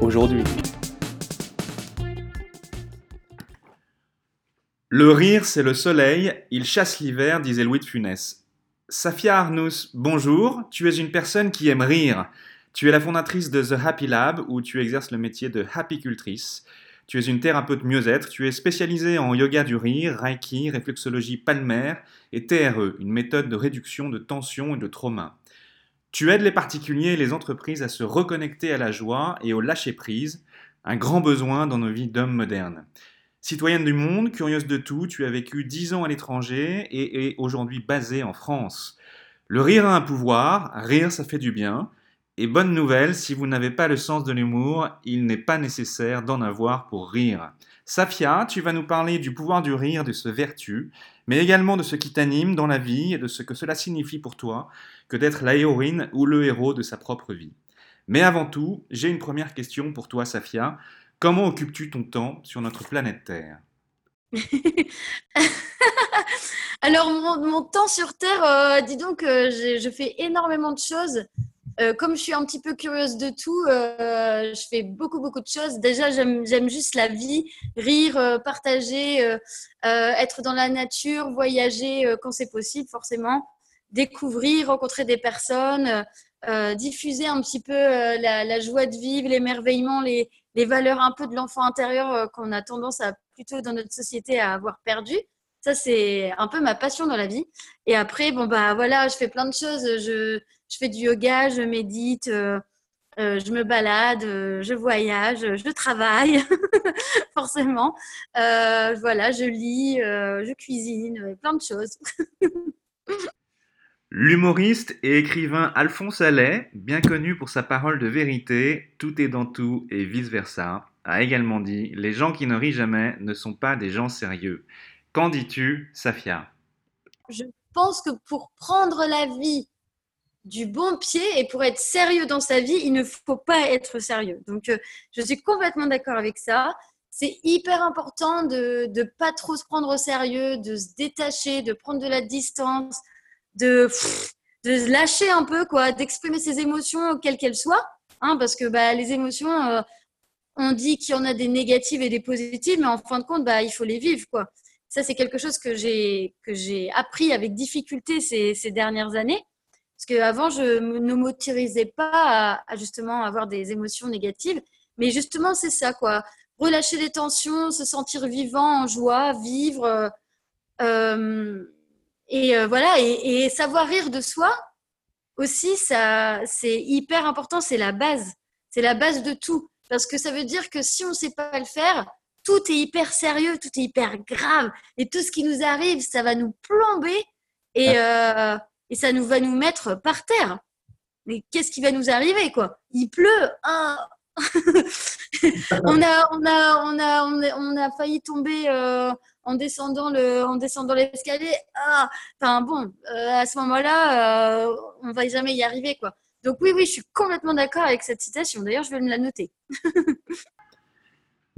aujourd'hui. Le rire, c'est le soleil, il chasse l'hiver, disait Louis de Funès. Safia Arnous, bonjour, tu es une personne qui aime rire. Tu es la fondatrice de The Happy Lab où tu exerces le métier de happy cultrice. Tu es une thérapeute mieux-être, tu es spécialisée en yoga du rire, reiki, réflexologie palmaire et TRE, une méthode de réduction de tension et de trauma. Tu aides les particuliers et les entreprises à se reconnecter à la joie et au lâcher-prise, un grand besoin dans nos vies d'hommes modernes. Citoyenne du monde, curieuse de tout, tu as vécu dix ans à l'étranger et es aujourd'hui basée en France. Le rire a un pouvoir, rire ça fait du bien. Et bonne nouvelle, si vous n'avez pas le sens de l'humour, il n'est pas nécessaire d'en avoir pour rire. Safia, tu vas nous parler du pouvoir du rire, de ce vertu, mais également de ce qui t'anime dans la vie et de ce que cela signifie pour toi que d'être la héroïne ou le héros de sa propre vie. Mais avant tout, j'ai une première question pour toi, Safia. Comment occupes-tu ton temps sur notre planète Terre? Alors, mon, temps sur Terre, euh, dis donc, euh, je fais énormément de choses. Euh, comme je suis un petit peu curieuse de tout, euh, je fais beaucoup, beaucoup de choses. Déjà, j'aime juste la vie, rire, euh, partager, être dans la nature, voyager quand c'est possible, forcément, découvrir, rencontrer des personnes, diffuser un petit peu la, joie de vivre, l'émerveillement, les, les valeurs un peu de l'enfant intérieur qu'on a tendance à plutôt dans notre société à avoir perdu. Ça, c'est un peu ma passion dans la vie. Et après, bon, bah voilà, je fais plein de choses. Je, fais du yoga, je médite, euh, euh, je me balade, euh, je voyage, je travaille, forcément. voilà, je lis, je cuisine, plein de choses. L'humoriste et écrivain Alphonse Allais, bien connu pour sa parole de vérité, tout est dans tout et vice-versa, a également dit Les gens qui ne rient jamais ne sont pas des gens sérieux. Qu'en dis-tu, Safia? Je pense que pour prendre la vie du bon pied et pour être sérieux dans sa vie, il ne faut pas être sérieux. Donc, euh, je suis complètement d'accord avec ça. C'est hyper important de ne pas trop se prendre au sérieux, de se détacher, de prendre de la distance, de, de se lâcher un peu, quoi, d'exprimer ses émotions, quelles qu'elles soient. Hein, parce que bah, les émotions, euh, on dit qu'il y en a des négatives et des positives, mais en fin de compte, bah, il faut les vivre. Quoi. Ça, c'est quelque chose que j'ai appris avec difficulté ces, ces dernières années. Parce qu'avant, je ne m'autorisais pas à, justement avoir des émotions négatives. Mais justement, c'est ça, quoi. Relâcher les tensions, se sentir vivant, en joie, vivre. Euh, et euh, voilà, et, savoir rire de soi aussi, ça, c'est hyper important. C'est la base. C'est la base de tout. Parce que ça veut dire que si on ne sait pas le faire, tout est hyper sérieux, tout est hyper grave. Et tout ce qui nous arrive, ça va nous plomber. Et, euh, et ça nous va nous mettre par terre. Mais qu'est-ce qui va nous arriver, quoi? Il pleut. Ah on, a, on, a, on, a, on, a, failli tomber euh, en descendant le, en descendant l'escalier. Ah, enfin bon, euh, à ce moment-là, euh, on va jamais y arriver, quoi. Donc oui, oui, je suis complètement d'accord avec cette citation. D'ailleurs, je vais me la noter.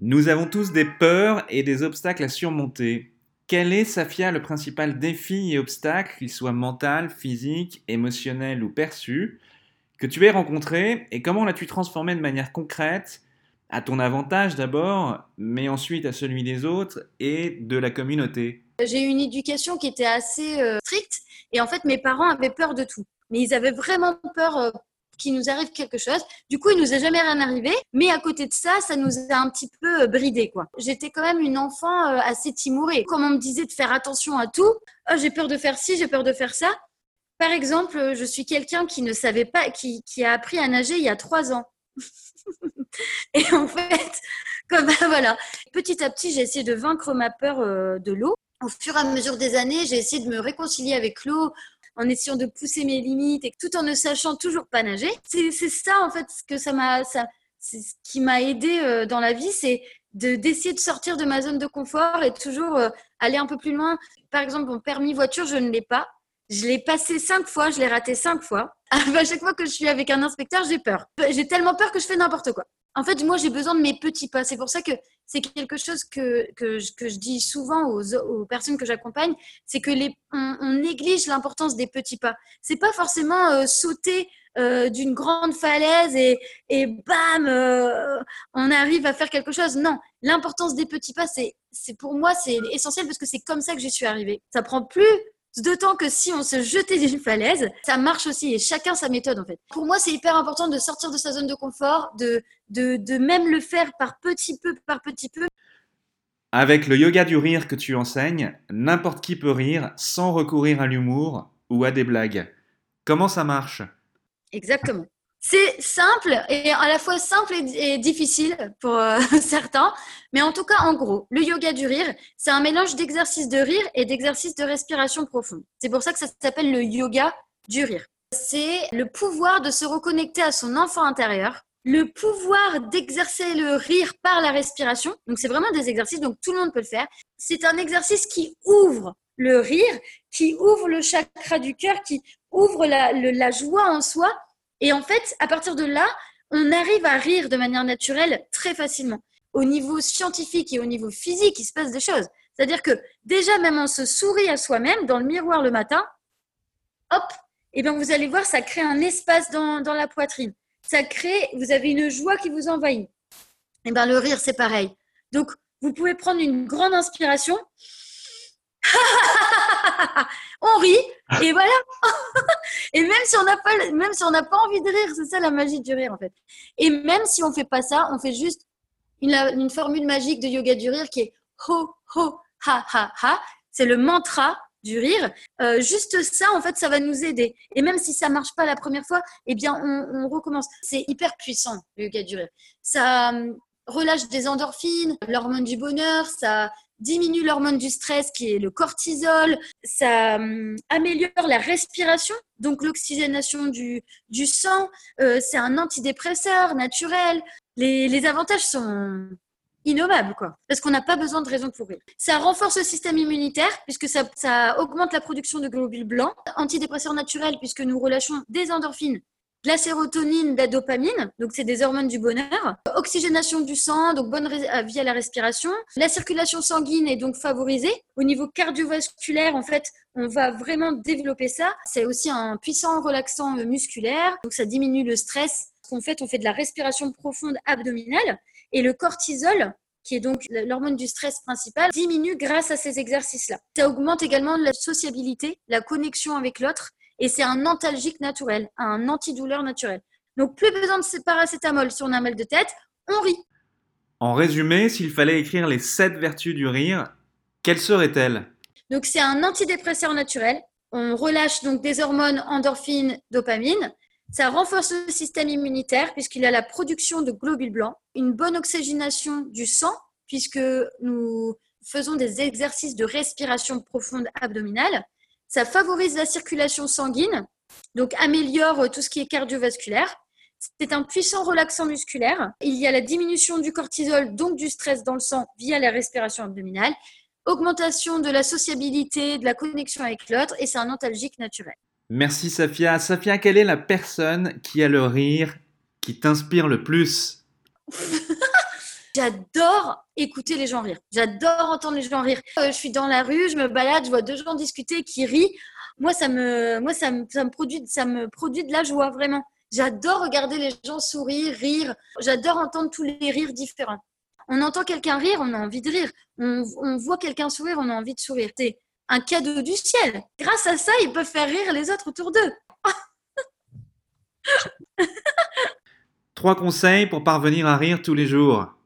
Nous avons tous des peurs et des obstacles à surmonter. Quel est, Safia, le principal défi et obstacle, qu'il soit mental, physique, émotionnel ou perçu, que tu aies rencontré et comment l'as-tu transformé de manière concrète à ton avantage d'abord, mais ensuite à celui des autres et de la communauté? J'ai eu une éducation qui était assez euh, stricte et en fait mes parents avaient peur de tout. Mais ils avaient vraiment peur euh, qu'il nous arrive quelque chose. Du coup, il nous est jamais rien arrivé, mais à côté de ça, ça nous a un petit peu euh, bridé quoi. J'étais quand même une enfant euh, assez timorée. Comme on me disait de faire attention à tout, oh, j'ai peur de faire ci, j'ai peur de faire ça. Par exemple, je suis quelqu'un qui ne savait pas, qui, a appris à nager il y a trois ans. et en fait, comme voilà, petit à petit, j'ai essayé de vaincre ma peur euh, de l'eau. Au fur et à mesure des années, j'ai essayé de me réconcilier avec l'eau en essayant de pousser mes limites et tout en ne sachant toujours pas nager. C'est ça en fait ce que ça m'a ça, qui m'a aidé euh, dans la vie, c'est de d'essayer de sortir de ma zone de confort et toujours euh, aller un peu plus loin. Par exemple, mon permis voiture, je ne l'ai pas. Je l'ai passé cinq fois, je l'ai raté cinq fois. à chaque fois que je suis avec un inspecteur, j'ai peur. J'ai tellement peur que je fais n'importe quoi. En fait, moi, j'ai besoin de mes petits pas. C'est pour ça que c'est quelque chose que, que, je, que je dis souvent aux, aux personnes que j'accompagne, c'est que les, on, on néglige l'importance des petits pas. C'est pas forcément euh, sauter euh, d'une grande falaise et, et bam, euh, on arrive à faire quelque chose. Non, l'importance des petits pas, c'est, pour moi, c'est essentiel parce que c'est comme ça que je suis arrivée. Ça prend plus D'autant que si on se jetait d'une falaise, ça marche aussi et chacun sa méthode en fait. Pour moi, c'est hyper important de sortir de sa zone de confort, de, de, de même le faire par petit peu, par petit peu. Avec le yoga du rire que tu enseignes, n'importe qui peut rire sans recourir à l'humour ou à des blagues. Comment ça marche? Exactement. C'est simple et à la fois simple et, difficile pour euh, certains, mais en tout cas, en gros, le yoga du rire, c'est un mélange d'exercices de rire et d'exercices de respiration profonde. C'est pour ça que ça s'appelle le yoga du rire. C'est le pouvoir de se reconnecter à son enfant intérieur, le pouvoir d'exercer le rire par la respiration. Donc, c'est vraiment des exercices, donc tout le monde peut le faire. C'est un exercice qui ouvre le rire, qui ouvre le chakra du cœur, qui ouvre la, la joie en soi et en fait, à partir de là, on arrive à rire de manière naturelle très facilement. Au niveau scientifique et au niveau physique, il se passe des choses. C'est-à-dire que déjà, même on se sourit à soi-même dans le miroir le matin, hop, et eh bien vous allez voir, ça crée un espace dans, dans la poitrine. Ça crée, vous avez une joie qui vous envahit. Et eh bien le rire, c'est pareil. Donc, vous pouvez prendre une grande inspiration on rit et voilà. et même si on n'a pas, même si on n'a pas envie de rire, c'est ça la magie du rire en fait. Et même si on fait pas ça, on fait juste une, une formule magique de yoga du rire qui est ho ho ha ha ha. C'est le mantra du rire. Euh, juste ça, en fait, ça va nous aider. Et même si ça marche pas la première fois, eh bien, on, on recommence. C'est hyper puissant le yoga du rire. Ça hum, relâche des endorphines, l'hormone du bonheur, ça diminue l'hormone du stress qui est le cortisol, ça hum, améliore la respiration, donc l'oxygénation du, du sang, euh, c'est un antidépresseur naturel. Les, les avantages sont innommables, quoi, parce qu'on n'a pas besoin de raison pour rire. Ça renforce le système immunitaire, puisque ça augmente la production de globules blancs, antidépresseur naturel, puisque nous relâchons des endorphines la sérotonine, la dopamine, donc c'est des hormones du bonheur, oxygénation du sang, donc bonne euh, via la respiration, la circulation sanguine est donc favorisée. Au niveau cardiovasculaire, en fait, on va vraiment développer ça. C'est aussi un puissant relaxant musculaire, donc ça diminue le stress. En fait, on fait de la respiration profonde abdominale et le cortisol, qui est donc l'hormone du stress principal, diminue grâce à ces exercices-là. Ça augmente également la sociabilité, la connexion avec l'autre et c'est un antalgique naturel, un antidouleur naturel. Donc, plus besoin de paracétamol si on a mal de tête, on rit. En résumé, s'il fallait écrire les sept vertus du rire, quelles seraient-elles? Donc, c'est un antidépresseur naturel. On relâche donc des hormones endorphines, dopamine. Ça renforce le système immunitaire puisqu'il a la production de globules blancs, une bonne oxygénation du sang puisque nous faisons des exercices de respiration profonde abdominale. Ça favorise la circulation sanguine, donc améliore tout ce qui est cardiovasculaire. C'est un puissant relaxant musculaire. Il y a la diminution du cortisol, donc du stress dans le sang via la respiration abdominale, augmentation de la sociabilité, de la connexion avec l'autre, et c'est un antalgique naturel. Merci Safia. Safia, quelle est la personne qui a le rire qui t'inspire le plus? J'adore écouter les gens rire. J'adore entendre les gens rire. Euh, je suis dans la rue, je me balade, je vois deux gens discuter qui rient. Moi, ça me, moi, ça me, ça me produit, ça me produit de la joie vraiment. J'adore regarder les gens sourire, rire. J'adore entendre tous les rires différents. On entend quelqu'un rire, on a envie de rire. On, on voit quelqu'un sourire, on a envie de sourire. C'est un cadeau du ciel. Grâce à ça, ils peuvent faire rire les autres autour d'eux. Trois conseils pour parvenir à rire tous les jours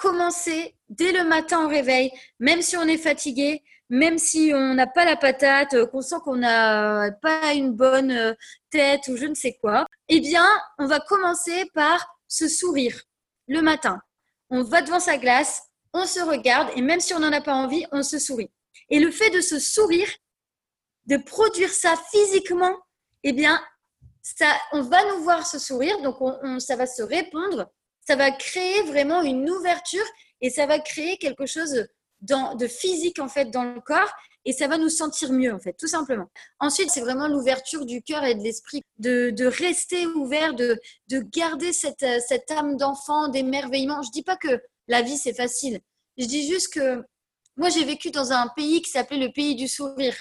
commencer dès le matin au réveil, même si on est fatigué, même si on n'a pas la patate, euh, qu'on sent qu'on n'a pas une bonne euh, tête ou je ne sais quoi, eh bien, on va commencer par se sourire le matin. On va devant sa glace, on se regarde et même si on n'en a pas envie, on se sourit. Et le fait de se sourire, de produire ça physiquement, eh bien, ça, on va nous voir se sourire, donc on, ça va se répondre ça va créer vraiment une ouverture et ça va créer quelque chose de physique en fait dans le corps et ça va nous sentir mieux en fait, tout simplement. Ensuite, c'est vraiment l'ouverture du cœur et de l'esprit, de, rester ouvert, de, de garder cette, cette âme d'enfant, d'émerveillement. Je dis pas que la vie c'est facile. Je dis juste que moi j'ai vécu dans un pays qui s'appelait le pays du sourire.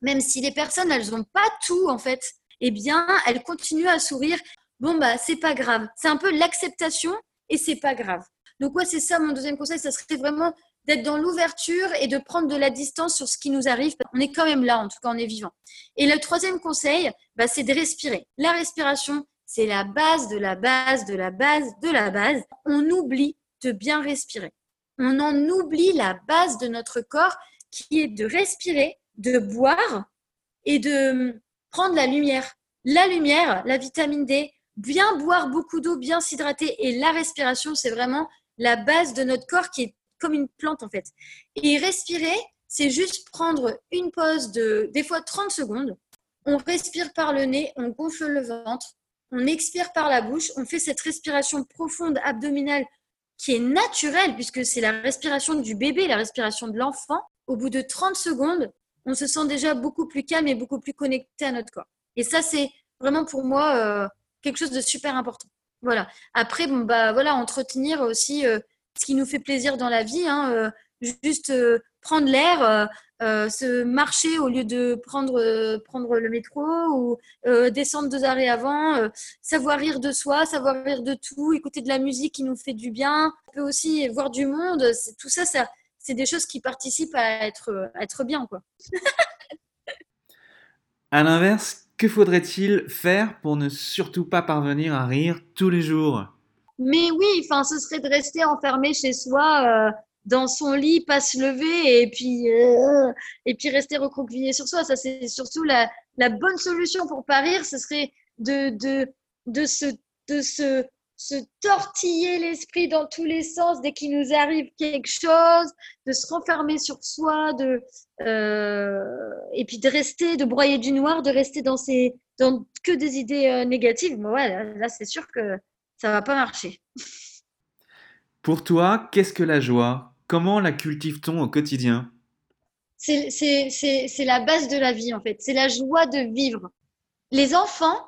Même si les personnes elles n'ont pas tout en fait, eh bien elles continuent à sourire. Bon bah c'est pas grave. C'est un peu l'acceptation et c'est pas grave. Donc ouais, c'est ça mon deuxième conseil, ça serait vraiment d'être dans l'ouverture et de prendre de la distance sur ce qui nous arrive. On est quand même là, en tout cas, on est vivant. Et le troisième conseil, bah, c'est de respirer. La respiration, c'est la base de la base de la base de la base. On oublie de bien respirer. On en oublie la base de notre corps qui est de respirer, de boire et de prendre la lumière. La lumière, la vitamine D, bien boire beaucoup d'eau, bien s'hydrater et la respiration, c'est vraiment la base de notre corps qui est comme une plante en fait. Et respirer, c'est juste prendre une pause de des fois 30 secondes. On respire par le nez, on gonfle le ventre, on expire par la bouche, on fait cette respiration profonde abdominale qui est naturelle puisque c'est la respiration du bébé, la respiration de l'enfant. Au bout de 30 secondes, on se sent déjà beaucoup plus calme et beaucoup plus connecté à notre corps. Et ça, c'est vraiment pour moi euh, quelque chose de super important. Voilà. Après, bon, bah, voilà, entretenir aussi euh, ce qui nous fait plaisir dans la vie. Hein, euh, juste euh, prendre l'air, se marcher au lieu de prendre, prendre le métro ou descendre deux arrêts avant, savoir rire de soi, savoir rire de tout, écouter de la musique qui nous fait du bien. On peut aussi voir du monde. Tout ça, ça c'est des choses qui participent à être, être bien. Quoi. à l'inverse, que faudrait-il faire pour ne surtout pas parvenir à rire tous les jours? Mais oui, enfin, ce serait de rester enfermé chez soi, euh, dans son lit, pas se lever et puis, euh, et puis rester recroquevillé sur soi. Ça, c'est surtout la, la, bonne solution pour pas rire. Ce serait de, de, de, se, de se, se tortiller l'esprit dans tous les sens dès qu'il nous arrive quelque chose, de se renfermer sur soi, de, euh, et puis de rester, de broyer du noir, de rester dans, ces, dans que des idées négatives. Mais ouais, là c'est sûr que ça va pas marcher. Pour toi, qu'est-ce que la joie? Comment la cultive-t-on au quotidien? C'est la base de la vie, en fait. C'est la joie de vivre. Les enfants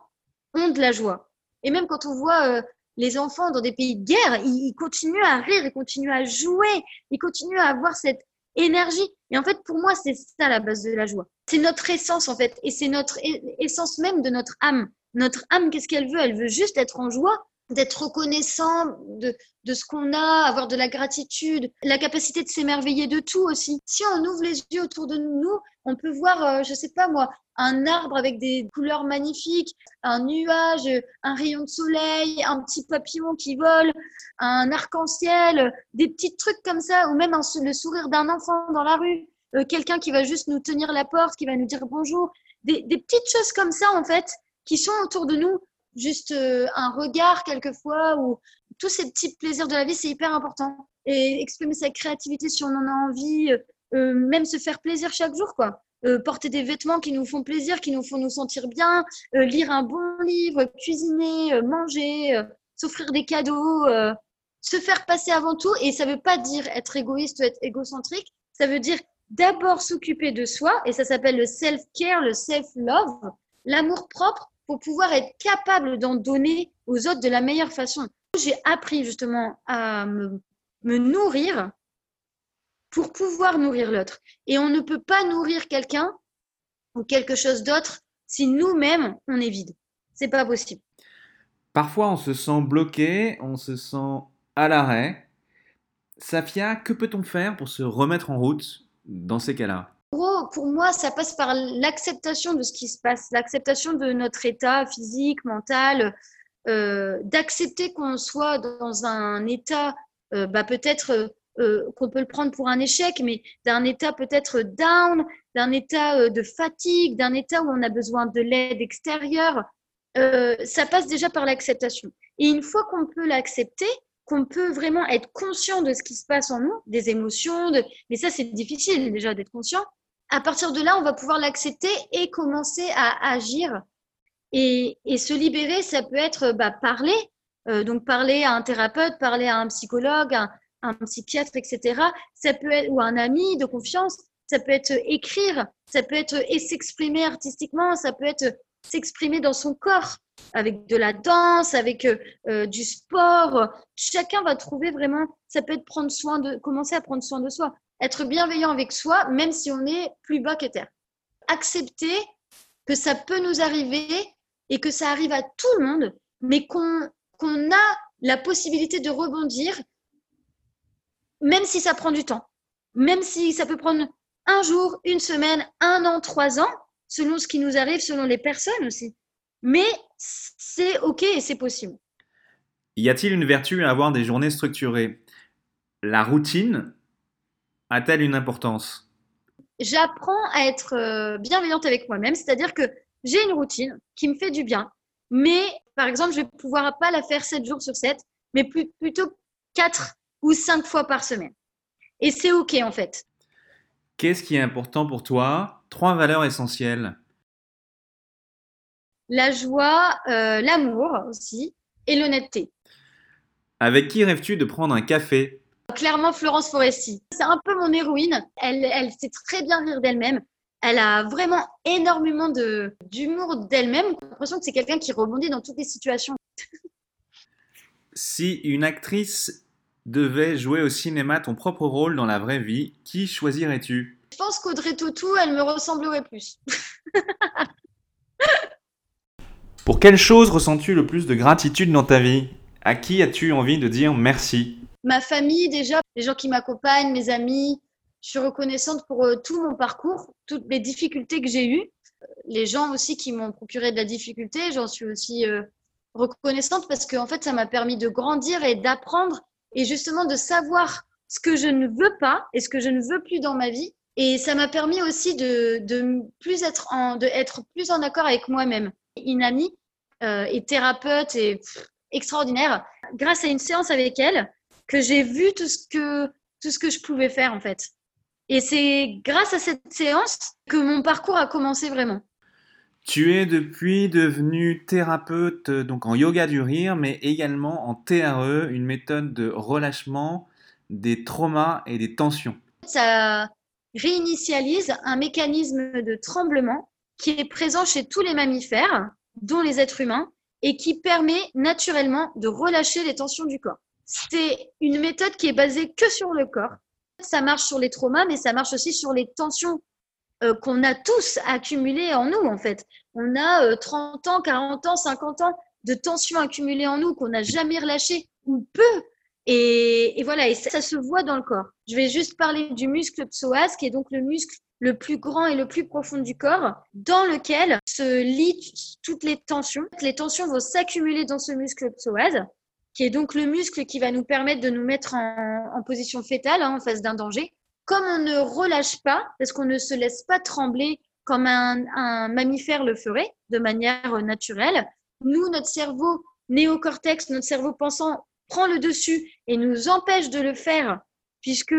ont de la joie. Et même quand on voit euh, les enfants dans des pays de guerre, ils, continuent à rire, ils continuent à jouer, ils continuent à avoir cette énergie. Et en fait, pour moi, c'est ça la base de la joie. C'est notre essence, en fait. Et c'est notre essence même de notre âme. Notre âme, qu'est-ce qu'elle veut? Elle veut juste être en joie d'être reconnaissant de, de ce qu'on a, avoir de la gratitude, la capacité de s'émerveiller de tout aussi. Si on ouvre les yeux autour de nous, on peut voir, euh, je sais pas moi, un arbre avec des couleurs magnifiques, un nuage, un rayon de soleil, un petit papillon qui vole, un arc-en-ciel, des petits trucs comme ça, ou même le sourire d'un enfant dans la rue, euh, quelqu'un qui va juste nous tenir la porte, qui va nous dire bonjour, des, des petites choses comme ça en fait, qui sont autour de nous juste euh, un regard quelquefois ou tous ces petits plaisirs de la vie, c'est hyper important. Et exprimer sa créativité si on en a envie, euh, euh, même se faire plaisir chaque jour, quoi. porter des vêtements qui nous font plaisir, qui nous font nous sentir bien, lire un bon livre, cuisiner, manger, s'offrir des cadeaux, se faire passer avant tout. Et ça ne veut pas dire être égoïste ou être égocentrique. Ça veut dire d'abord s'occuper de soi, et ça s'appelle le self-care, le self-love, l'amour propre pour pouvoir être capable d'en donner aux autres de la meilleure façon. J'ai appris justement à me, nourrir pour pouvoir nourrir l'autre. Et on ne peut pas nourrir quelqu'un ou quelque chose d'autre si nous-mêmes on est vide. C'est pas possible. Parfois on se sent bloqué, on se sent à l'arrêt. Safia, que peut-on faire pour se remettre en route dans ces cas-là? Pour moi, ça passe par l'acceptation de ce qui se passe, l'acceptation de notre état physique, mental, euh, d'accepter qu'on soit dans un état, euh, bah, peut-être euh, qu'on peut le prendre pour un échec, mais d'un état peut-être down, d'un état de fatigue, d'un état où on a besoin de l'aide extérieure. ça passe déjà par l'acceptation. Et une fois qu'on peut l'accepter, qu'on peut vraiment être conscient de ce qui se passe en nous, des émotions, mais ça c'est difficile déjà d'être conscient, à partir de là, on va pouvoir l'accepter et commencer à agir. Et, se libérer, ça peut être bah, parler, Euh, donc parler à un thérapeute, parler à un psychologue, un, un psychiatre, etc. Ça peut être ou un ami de confiance. Ça peut être écrire, ça peut être et s'exprimer artistiquement, ça peut être s'exprimer dans son corps avec de la danse, avec euh, du sport. Chacun va trouver vraiment. Ça peut être prendre soin de, commencer à prendre soin de soi, être bienveillant avec soi, même si on est plus bas que terre. Accepter que ça peut nous arriver et que ça arrive à tout le monde, mais qu'on qu'on a la possibilité de rebondir, même si ça prend du temps, même si ça peut prendre un jour, une semaine, un an, trois ans, selon ce qui nous arrive, selon les personnes aussi. Mais c'est OK et c'est possible. Y a-t-il une vertu à avoir des journées structurées? La routine a-t-elle une importance? J'apprends à être euh, bienveillante avec moi-même, c'est-à-dire que j'ai une routine qui me fait du bien, mais par exemple, je vais pouvoir pas la faire 7 jours sur 7, mais plutôt 4 ou 5 fois par semaine. Et c'est OK en fait. Qu'est-ce qui est important pour toi? Trois valeurs essentielles. La joie, euh, l'amour aussi, et l'honnêteté. Avec qui rêves-tu de prendre un café? Clairement, Florence Foresti. C'est un peu mon héroïne. Elle, elle sait très bien rire d'elle-même. Elle a vraiment énormément de, d'humour d'elle-même. J'ai l'impression que c'est quelqu'un qui rebondit dans toutes les situations. si une actrice devait jouer au cinéma ton propre rôle dans la vraie vie, qui choisirais-tu? Je pense qu'Audrey Tautou, elle me ressemblerait plus. Pour quelle chose ressens-tu le plus de gratitude dans ta vie? À qui as-tu envie de dire merci? Ma famille déjà, les gens qui m'accompagnent, mes amis, je suis reconnaissante pour euh, tout mon parcours, toutes les difficultés que j'ai eues, les gens aussi qui m'ont procuré de la difficulté. J'en suis aussi euh, reconnaissante parce que en fait, ça m'a permis de grandir et d'apprendre et justement de savoir ce que je ne veux pas et ce que je ne veux plus dans ma vie. Et ça m'a permis aussi de, de, plus être en, de être plus en accord avec moi-même. Une amie euh, et thérapeute et extraordinaire. Grâce à une séance avec elle, que j'ai vu tout ce que tout ce que je pouvais faire en fait. Et c'est grâce à cette séance que mon parcours a commencé vraiment. Tu es depuis devenu thérapeute donc en yoga du rire, mais également en TRE, une méthode de relâchement des traumas et des tensions. Ça réinitialise un mécanisme de tremblement qui est présent chez tous les mammifères, dont les êtres humains, et qui permet naturellement de relâcher les tensions du corps. C'est une méthode qui est basée que sur le corps, ça marche sur les traumas, mais ça marche aussi sur les tensions euh, qu'on a tous accumulées en nous, en fait. On a 30 euh, ans, 40 ans, 50 ans de tensions accumulées en nous qu'on n'a jamais relâchées ou peu. Et, voilà, et ça, se voit dans le corps. Je vais juste parler du muscle psoas, qui est donc le muscle le plus grand et le plus profond du corps, dans lequel se lient toutes les tensions. Les tensions vont s'accumuler dans ce muscle psoas qui est donc le muscle qui va nous permettre de nous mettre en, position fétale hein, en face d'un danger. Comme on ne relâche pas, parce qu'on ne se laisse pas trembler comme un, mammifère le ferait de manière naturelle, nous, notre cerveau néocortex, notre cerveau pensant, prend le dessus et nous empêche de le faire, puisque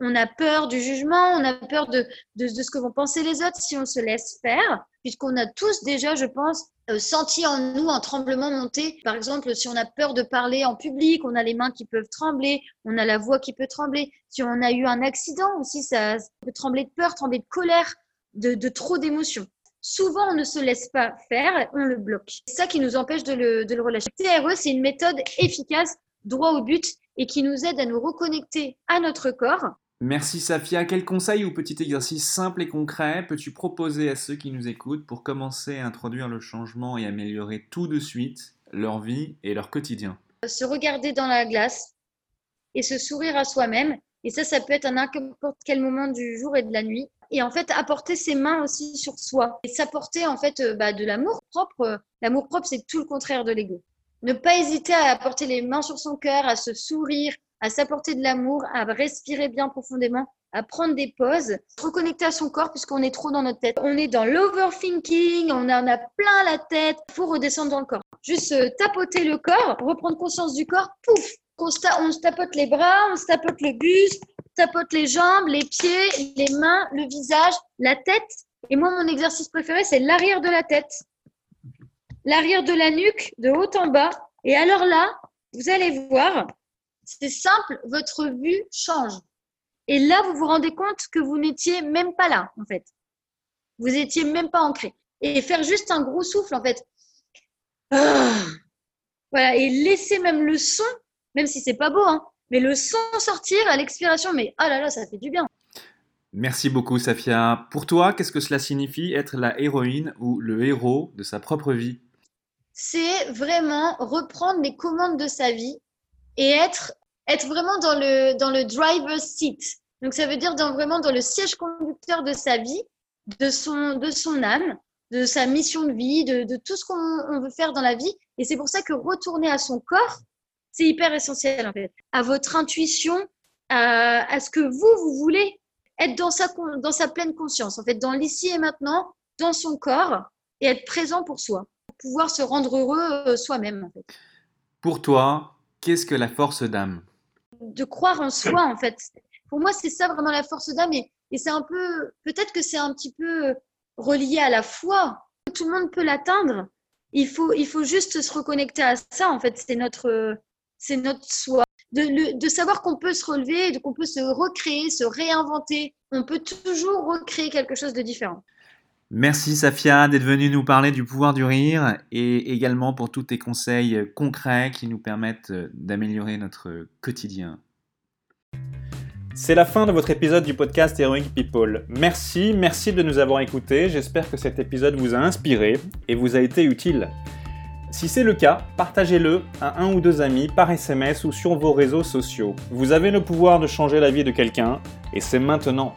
on a peur du jugement, on a peur de, ce que vont penser les autres si on se laisse faire, puisqu'on a tous déjà, je pense, euh, senti en nous un tremblement monter. Par exemple, si on a peur de parler en public, on a les mains qui peuvent trembler, on a la voix qui peut trembler. Si on a eu un accident aussi, ça peut trembler de peur, trembler de colère, de, trop d'émotions. Souvent, on ne se laisse pas faire, on le bloque. C'est ça qui nous empêche de le, de le relâcher. TRE, c'est une méthode efficace, droit au but, et qui nous aide à nous reconnecter à notre corps Merci Safia. Quel conseil ou petit exercice simple et concret peux-tu proposer à ceux qui nous écoutent pour commencer à introduire le changement et améliorer tout de suite leur vie et leur quotidien? Se regarder dans la glace et se sourire à soi-même. Et ça, ça peut être à n'importe quel moment du jour et de la nuit. Et en fait, apporter ses mains aussi sur soi et s'apporter en fait euh, bah, de l'amour propre. L'amour propre, c'est tout le contraire de l'ego. Ne pas hésiter à apporter les mains sur son cœur, à se sourire, à s'apporter de l'amour, à respirer bien profondément, à prendre des pauses, reconnecter à son corps puisqu'on est trop dans notre tête. On est dans l'overthinking, on en a plein la tête, il faut redescendre dans le corps. Juste tapoter le corps, reprendre conscience du corps, pouf, on se, tapote les bras, on se tapote le buste, on tapote les jambes, les pieds, les mains, le visage, la tête. Et moi, mon exercice préféré, c'est l'arrière de la tête. L'arrière de la nuque, de haut en bas. Et alors là, vous allez voir, c'est simple, votre vue change. Et là, vous vous rendez compte que vous n'étiez même pas là, en fait. Vous n'étiez même pas ancré. Et faire juste un gros souffle, en fait. Ah. voilà, et laisser même le son, même si c'est pas beau, hein, mais le son sortir à l'expiration, mais ah là là, ça fait du bien. Merci beaucoup, Safia. Pour toi, qu'est-ce que cela signifie être la héroïne ou le héros de sa propre vie? C'est vraiment reprendre les commandes de sa vie et être, être vraiment dans le, dans le driver's seat. Donc, ça veut dire dans, vraiment dans le siège conducteur de sa vie, de son, de son âme, de sa mission de vie, de, de tout ce qu'on veut faire dans la vie. Et c'est pour ça que retourner à son corps, c'est hyper essentiel, en fait. À votre intuition, à, ce que vous, vous voulez être dans sa, dans sa pleine conscience, en fait, dans l'ici et maintenant, dans son corps, et être présent pour soi, pour pouvoir se rendre heureux euh, soi-même. Pour toi, qu'est-ce que la force d'âme? De croire en soi, en fait. Pour moi, c'est ça vraiment la force d'âme, et, c'est un peu, peut-être que c'est un petit peu relié à la foi. Tout le monde peut l'atteindre. Il faut, il faut juste se reconnecter à ça, en fait. C'est notre, c'est notre soi de, savoir qu'on peut se relever, qu'on peut se recréer, se réinventer. On peut toujours recréer quelque chose de différent. Merci Safia d'être venue nous parler du pouvoir du rire et également pour tous tes conseils concrets qui nous permettent d'améliorer notre quotidien. C'est la fin de votre épisode du podcast Heroic People. Merci, merci de nous avoir écoutés. J'espère que cet épisode vous a inspiré et vous a été utile. Si c'est le cas, partagez-le à un ou deux amis par SMS ou sur vos réseaux sociaux. Vous avez le pouvoir de changer la vie de quelqu'un, et c'est maintenant.